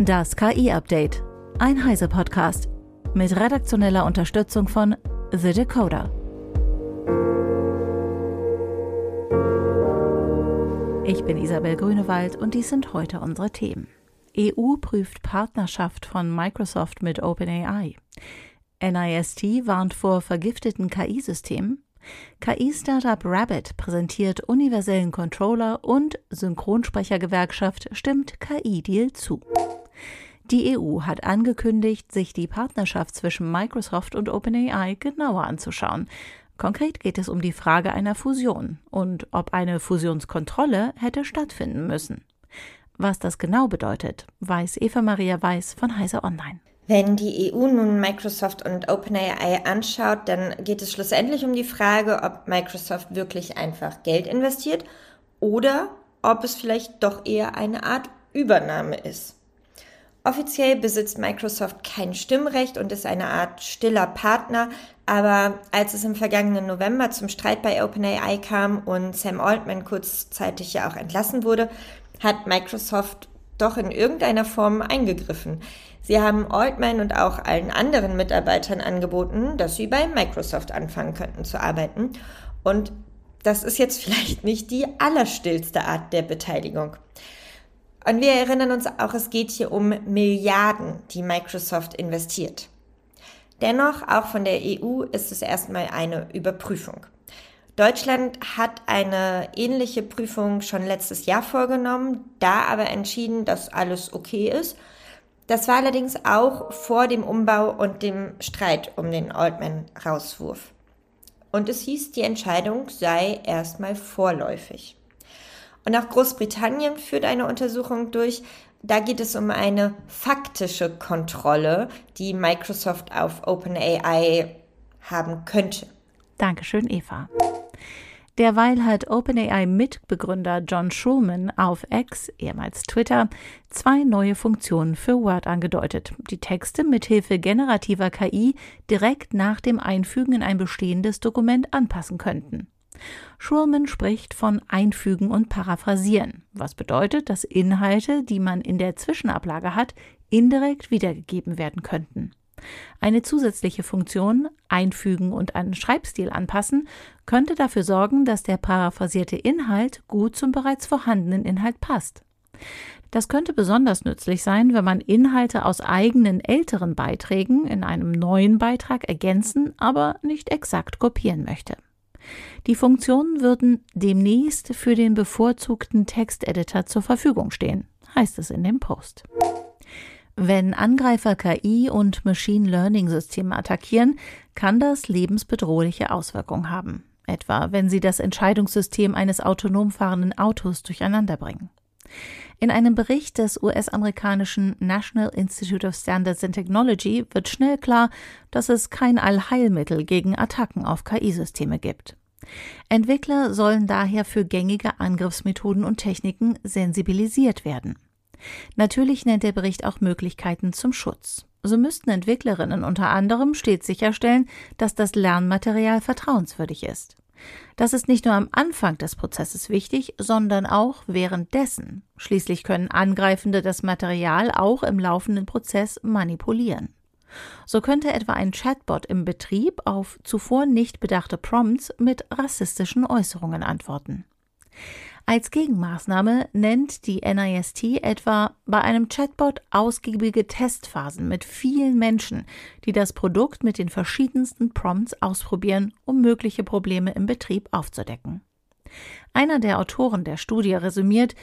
Das KI-Update. Ein Heise-Podcast. Mit redaktioneller Unterstützung von The Decoder. Ich bin Isabel Grünewald und dies sind heute unsere Themen. EU prüft Partnerschaft von Microsoft mit OpenAI. NIST warnt vor vergifteten KI-Systemen. KI-Startup Rabbit präsentiert universellen Controller und Synchronsprechergewerkschaft stimmt KI-Deal zu. Die EU hat angekündigt, sich die Partnerschaft zwischen Microsoft und OpenAI genauer anzuschauen. Konkret geht es um die Frage einer Fusion und ob eine Fusionskontrolle hätte stattfinden müssen. Was das genau bedeutet, weiß Eva Maria Weiß von Heise Online. Wenn die EU nun Microsoft und OpenAI anschaut, dann geht es schlussendlich um die Frage, ob Microsoft wirklich einfach Geld investiert oder ob es vielleicht doch eher eine Art Übernahme ist. Offiziell besitzt Microsoft kein Stimmrecht und ist eine Art stiller Partner, aber als es im vergangenen November zum Streit bei OpenAI kam und Sam Altman kurzzeitig ja auch entlassen wurde, hat Microsoft doch in irgendeiner Form eingegriffen. Sie haben Altman und auch allen anderen Mitarbeitern angeboten, dass sie bei Microsoft anfangen könnten zu arbeiten. Und das ist jetzt vielleicht nicht die allerstillste Art der Beteiligung. Und wir erinnern uns auch, es geht hier um Milliarden, die Microsoft investiert. Dennoch, auch von der EU ist es erstmal eine Überprüfung. Deutschland hat eine ähnliche Prüfung schon letztes Jahr vorgenommen, da aber entschieden, dass alles okay ist. Das war allerdings auch vor dem Umbau und dem Streit um den Altman-Rauswurf. Und es hieß, die Entscheidung sei erstmal vorläufig. Und auch Großbritannien führt eine Untersuchung durch. Da geht es um eine faktische Kontrolle, die Microsoft auf OpenAI haben könnte. Dankeschön, Eva. Derweil hat OpenAI-Mitbegründer John Schulman auf X, ehemals Twitter, zwei neue Funktionen für Word angedeutet, die Texte mithilfe generativer KI direkt nach dem Einfügen in ein bestehendes Dokument anpassen könnten. Schulman spricht von Einfügen und Paraphrasieren, was bedeutet, dass Inhalte, die man in der Zwischenablage hat, indirekt wiedergegeben werden könnten. Eine zusätzliche Funktion, Einfügen und einen Schreibstil anpassen, könnte dafür sorgen, dass der paraphrasierte Inhalt gut zum bereits vorhandenen Inhalt passt. Das könnte besonders nützlich sein, wenn man Inhalte aus eigenen älteren Beiträgen in einem neuen Beitrag ergänzen, aber nicht exakt kopieren möchte. Die Funktionen würden demnächst für den bevorzugten Texteditor zur Verfügung stehen, heißt es in dem Post. Wenn Angreifer KI und Machine Learning Systeme attackieren, kann das lebensbedrohliche Auswirkungen haben, etwa wenn sie das Entscheidungssystem eines autonom fahrenden Autos durcheinanderbringen. In einem Bericht des US-amerikanischen National Institute of Standards and Technology wird schnell klar, dass es kein Allheilmittel gegen Attacken auf KI-Systeme gibt. Entwickler sollen daher für gängige Angriffsmethoden und Techniken sensibilisiert werden. Natürlich nennt der Bericht auch Möglichkeiten zum Schutz. So müssten Entwicklerinnen unter anderem stets sicherstellen, dass das Lernmaterial vertrauenswürdig ist. Das ist nicht nur am Anfang des Prozesses wichtig, sondern auch währenddessen. Schließlich können Angreifende das Material auch im laufenden Prozess manipulieren. So könnte etwa ein Chatbot im Betrieb auf zuvor nicht bedachte Prompts mit rassistischen Äußerungen antworten. Als Gegenmaßnahme nennt die NIST etwa bei einem Chatbot ausgiebige Testphasen mit vielen Menschen, die das Produkt mit den verschiedensten Prompts ausprobieren, um mögliche Probleme im Betrieb aufzudecken. Einer der Autoren der Studie resümiert,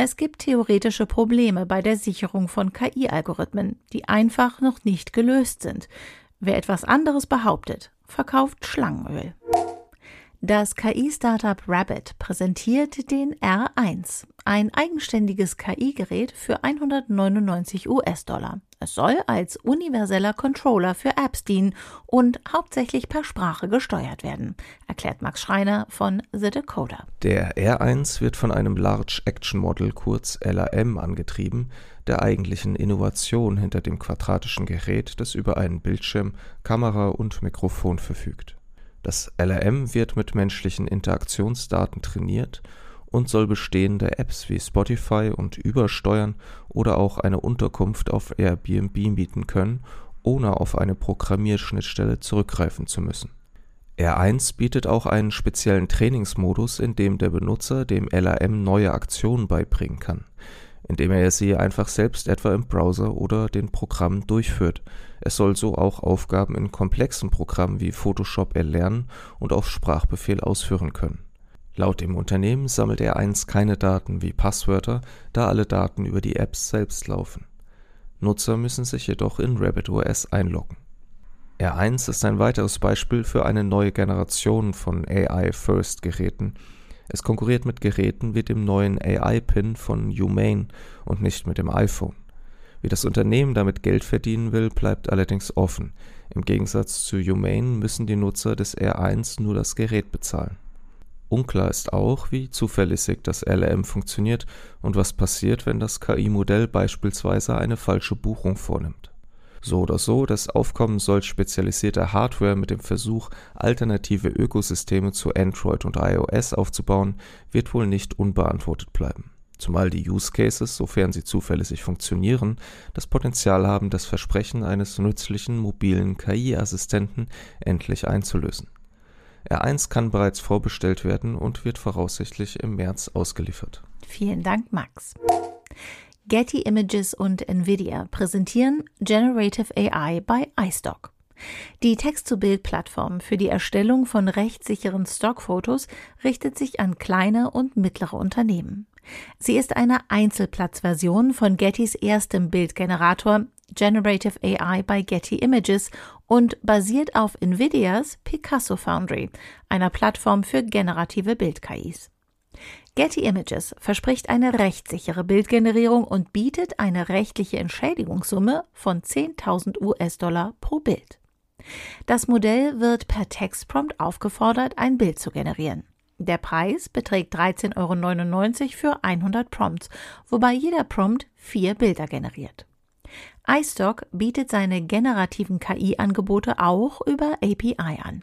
es gibt theoretische Probleme bei der Sicherung von KI-Algorithmen, die einfach noch nicht gelöst sind. Wer etwas anderes behauptet, verkauft Schlangenöl. Das KI-Startup Rabbit präsentiert den R1, ein eigenständiges KI-Gerät für 199 US-Dollar. Es soll als universeller Controller für Apps dienen und hauptsächlich per Sprache gesteuert werden, erklärt Max Schreiner von The Decoder. Der R1 wird von einem Large Action Model kurz LAM angetrieben, der eigentlichen Innovation hinter dem quadratischen Gerät, das über einen Bildschirm, Kamera und Mikrofon verfügt. Das LRM wird mit menschlichen Interaktionsdaten trainiert und soll bestehende Apps wie Spotify und übersteuern oder auch eine Unterkunft auf Airbnb mieten können, ohne auf eine Programmierschnittstelle zurückgreifen zu müssen. R1 bietet auch einen speziellen Trainingsmodus, in dem der Benutzer dem LRM neue Aktionen beibringen kann, indem er sie einfach selbst etwa im Browser oder den Programmen durchführt. Es soll so auch Aufgaben in komplexen Programmen wie Photoshop erlernen und auf Sprachbefehl ausführen können. Laut dem Unternehmen sammelt R1 keine Daten wie Passwörter, da alle Daten über die Apps selbst laufen. Nutzer müssen sich jedoch in RabbitOS einloggen. R1 ist ein weiteres Beispiel für eine neue Generation von AI-First-Geräten. Es konkurriert mit Geräten wie dem neuen AI-Pin von Humane und nicht mit dem iPhone. Wie das Unternehmen damit Geld verdienen will, bleibt allerdings offen. Im Gegensatz zu Humane müssen die Nutzer des R1 nur das Gerät bezahlen. Unklar ist auch, wie zuverlässig das LLM funktioniert und was passiert, wenn das KI-Modell beispielsweise eine falsche Buchung vornimmt. So oder so, das Aufkommen solch spezialisierter Hardware mit dem Versuch, alternative Ökosysteme zu Android und iOS aufzubauen, wird wohl nicht unbeantwortet bleiben. Zumal die Use Cases, sofern sie zuverlässig funktionieren, das Potenzial haben, das Versprechen eines nützlichen mobilen KI-Assistenten endlich einzulösen. R1 kann bereits vorbestellt werden und wird voraussichtlich im März ausgeliefert. Vielen Dank, Max. Getty Images und Nvidia präsentieren Generative AI bei iStock. Die Text-to-Bild-Plattform für die Erstellung von rechtssicheren Stockfotos richtet sich an kleine und mittlere Unternehmen. Sie ist eine Einzelplatzversion von Gettys erstem Bildgenerator Generative AI bei Getty Images und basiert auf Nvidias Picasso Foundry, einer Plattform für generative Bild-KIs. Getty Images verspricht eine rechtssichere Bildgenerierung und bietet eine rechtliche Entschädigungssumme von 10.000 US-Dollar pro Bild. Das Modell wird per Textprompt aufgefordert, ein Bild zu generieren. Der Preis beträgt 13,99 Euro für 100 Prompts, wobei jeder Prompt vier Bilder generiert iStock bietet seine generativen KI-Angebote auch über API an.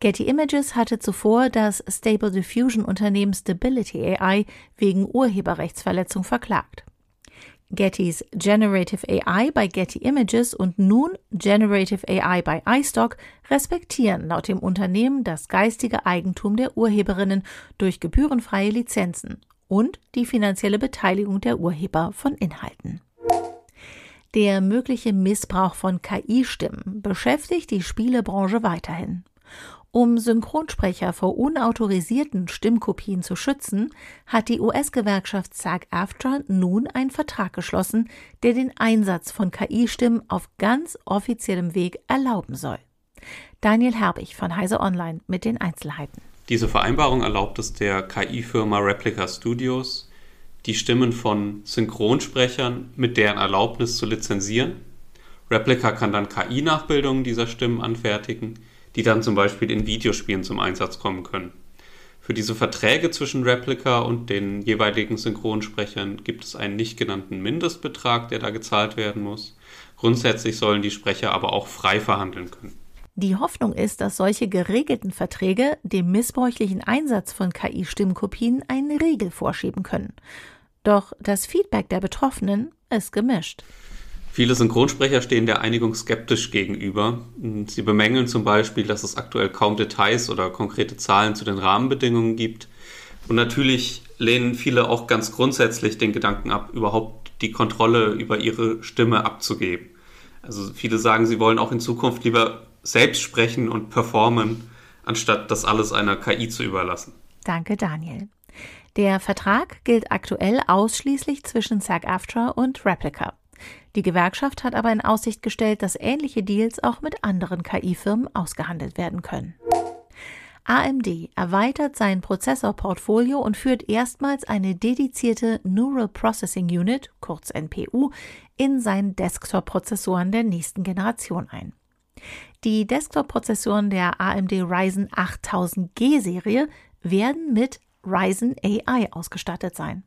Getty Images hatte zuvor das Stable Diffusion Unternehmen Stability AI wegen Urheberrechtsverletzung verklagt. Gettys Generative AI bei Getty Images und nun Generative AI bei iStock respektieren laut dem Unternehmen das geistige Eigentum der Urheberinnen durch gebührenfreie Lizenzen und die finanzielle Beteiligung der Urheber von Inhalten. Der mögliche Missbrauch von KI-Stimmen beschäftigt die Spielebranche weiterhin. Um Synchronsprecher vor unautorisierten Stimmkopien zu schützen, hat die US-Gewerkschaft SAG-AFTRA nun einen Vertrag geschlossen, der den Einsatz von KI-Stimmen auf ganz offiziellem Weg erlauben soll. Daniel Herbig von Heise Online mit den Einzelheiten. Diese Vereinbarung erlaubt es der KI-Firma Replica Studios, die Stimmen von Synchronsprechern mit deren Erlaubnis zu lizenzieren. Replica kann dann KI-Nachbildungen dieser Stimmen anfertigen, die dann zum Beispiel in Videospielen zum Einsatz kommen können. Für diese Verträge zwischen Replica und den jeweiligen Synchronsprechern gibt es einen nicht genannten Mindestbetrag, der da gezahlt werden muss. Grundsätzlich sollen die Sprecher aber auch frei verhandeln können. Die Hoffnung ist, dass solche geregelten Verträge dem missbräuchlichen Einsatz von KI-Stimmkopien einen Riegel vorschieben können. Doch das Feedback der Betroffenen ist gemischt. Viele Synchronsprecher stehen der Einigung skeptisch gegenüber. Sie bemängeln zum Beispiel, dass es aktuell kaum Details oder konkrete Zahlen zu den Rahmenbedingungen gibt. Und natürlich lehnen viele auch ganz grundsätzlich den Gedanken ab, überhaupt die Kontrolle über ihre Stimme abzugeben. Also viele sagen, sie wollen auch in Zukunft lieber selbst sprechen und performen, anstatt das alles einer KI zu überlassen. Danke, Daniel. Der Vertrag gilt aktuell ausschließlich zwischen SAG-AFTRA und Replica. Die Gewerkschaft hat aber in Aussicht gestellt, dass ähnliche Deals auch mit anderen KI-Firmen ausgehandelt werden können. AMD erweitert sein Prozessorportfolio und führt erstmals eine dedizierte Neural Processing Unit, kurz NPU, in seinen Desktop-Prozessoren der nächsten Generation ein. Die Desktop-Prozessoren der AMD Ryzen 8000G-Serie werden mit Ryzen AI ausgestattet sein.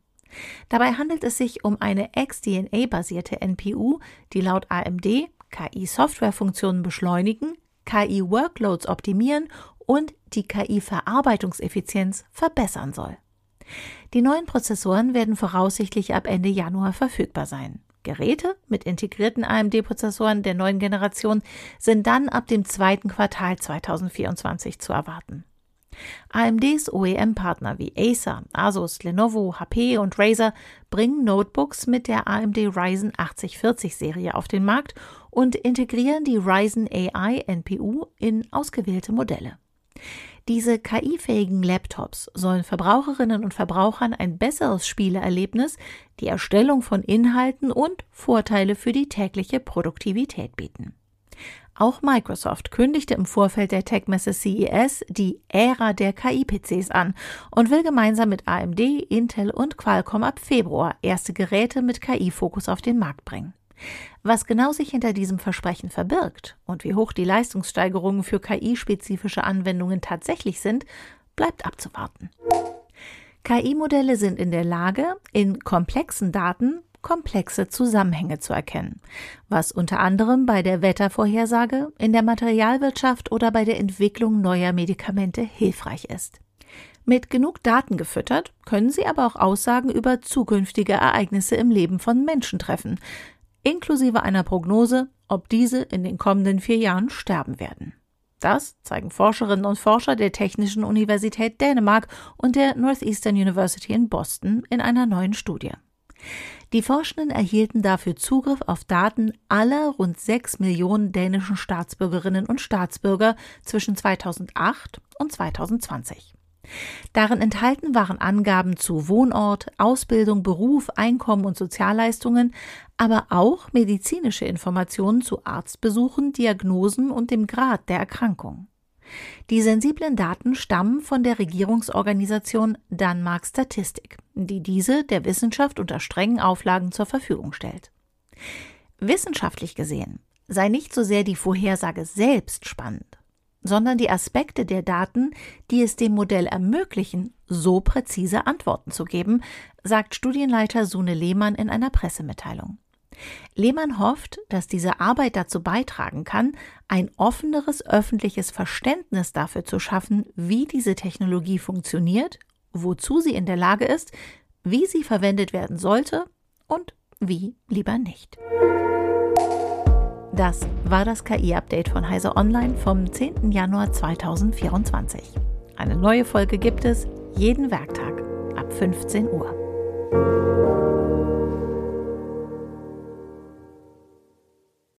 Dabei handelt es sich um eine XDNA-basierte NPU, die laut AMD KI-Softwarefunktionen beschleunigen, KI-Workloads optimieren und die KI-Verarbeitungseffizienz verbessern soll. Die neuen Prozessoren werden voraussichtlich ab Ende Januar verfügbar sein. Geräte mit integrierten AMD-Prozessoren der neuen Generation sind dann ab dem zweiten Quartal 2024 zu erwarten. AMDs OEM-Partner wie Acer, Asus, Lenovo, HP und Razer bringen Notebooks mit der AMD Ryzen 8040-Serie auf den Markt und integrieren die Ryzen AI NPU in ausgewählte Modelle. Diese KI-fähigen Laptops sollen Verbraucherinnen und Verbrauchern ein besseres Spieleerlebnis, die Erstellung von Inhalten und Vorteile für die tägliche Produktivität bieten. Auch Microsoft kündigte im Vorfeld der Tech-Messe CES die Ära der KI-PCs an und will gemeinsam mit AMD, Intel und Qualcomm ab Februar erste Geräte mit KI-Fokus auf den Markt bringen. Was genau sich hinter diesem Versprechen verbirgt und wie hoch die Leistungssteigerungen für KI-spezifische Anwendungen tatsächlich sind, bleibt abzuwarten. KI-Modelle sind in der Lage, in komplexen Daten komplexe Zusammenhänge zu erkennen, was unter anderem bei der Wettervorhersage, in der Materialwirtschaft oder bei der Entwicklung neuer Medikamente hilfreich ist. Mit genug Daten gefüttert, können sie aber auch Aussagen über zukünftige Ereignisse im Leben von Menschen treffen, inklusive einer Prognose, ob diese in den kommenden vier Jahren sterben werden. Das zeigen Forscherinnen und Forscher der Technischen Universität Dänemark und der Northeastern University in Boston in einer neuen Studie. Die Forschenden erhielten dafür Zugriff auf Daten aller rund sechs Millionen dänischen Staatsbürgerinnen und Staatsbürger zwischen 2008 und 2020. Darin enthalten waren Angaben zu Wohnort, Ausbildung, Beruf, Einkommen und Sozialleistungen, aber auch medizinische Informationen zu Arztbesuchen, Diagnosen und dem Grad der Erkrankung. Die sensiblen Daten stammen von der Regierungsorganisation Danmark Statistik, die diese der Wissenschaft unter strengen Auflagen zur Verfügung stellt. Wissenschaftlich gesehen sei nicht so sehr die Vorhersage selbst spannend, sondern die Aspekte der Daten, die es dem Modell ermöglichen, so präzise Antworten zu geben, sagt Studienleiter Sune Lehmann in einer Pressemitteilung. Lehmann hofft, dass diese Arbeit dazu beitragen kann, ein offeneres öffentliches Verständnis dafür zu schaffen, wie diese Technologie funktioniert, wozu sie in der Lage ist, wie sie verwendet werden sollte und wie lieber nicht. Das war das KI-Update von Heise Online vom 10. Januar 2024. Eine neue Folge gibt es jeden Werktag ab 15 Uhr.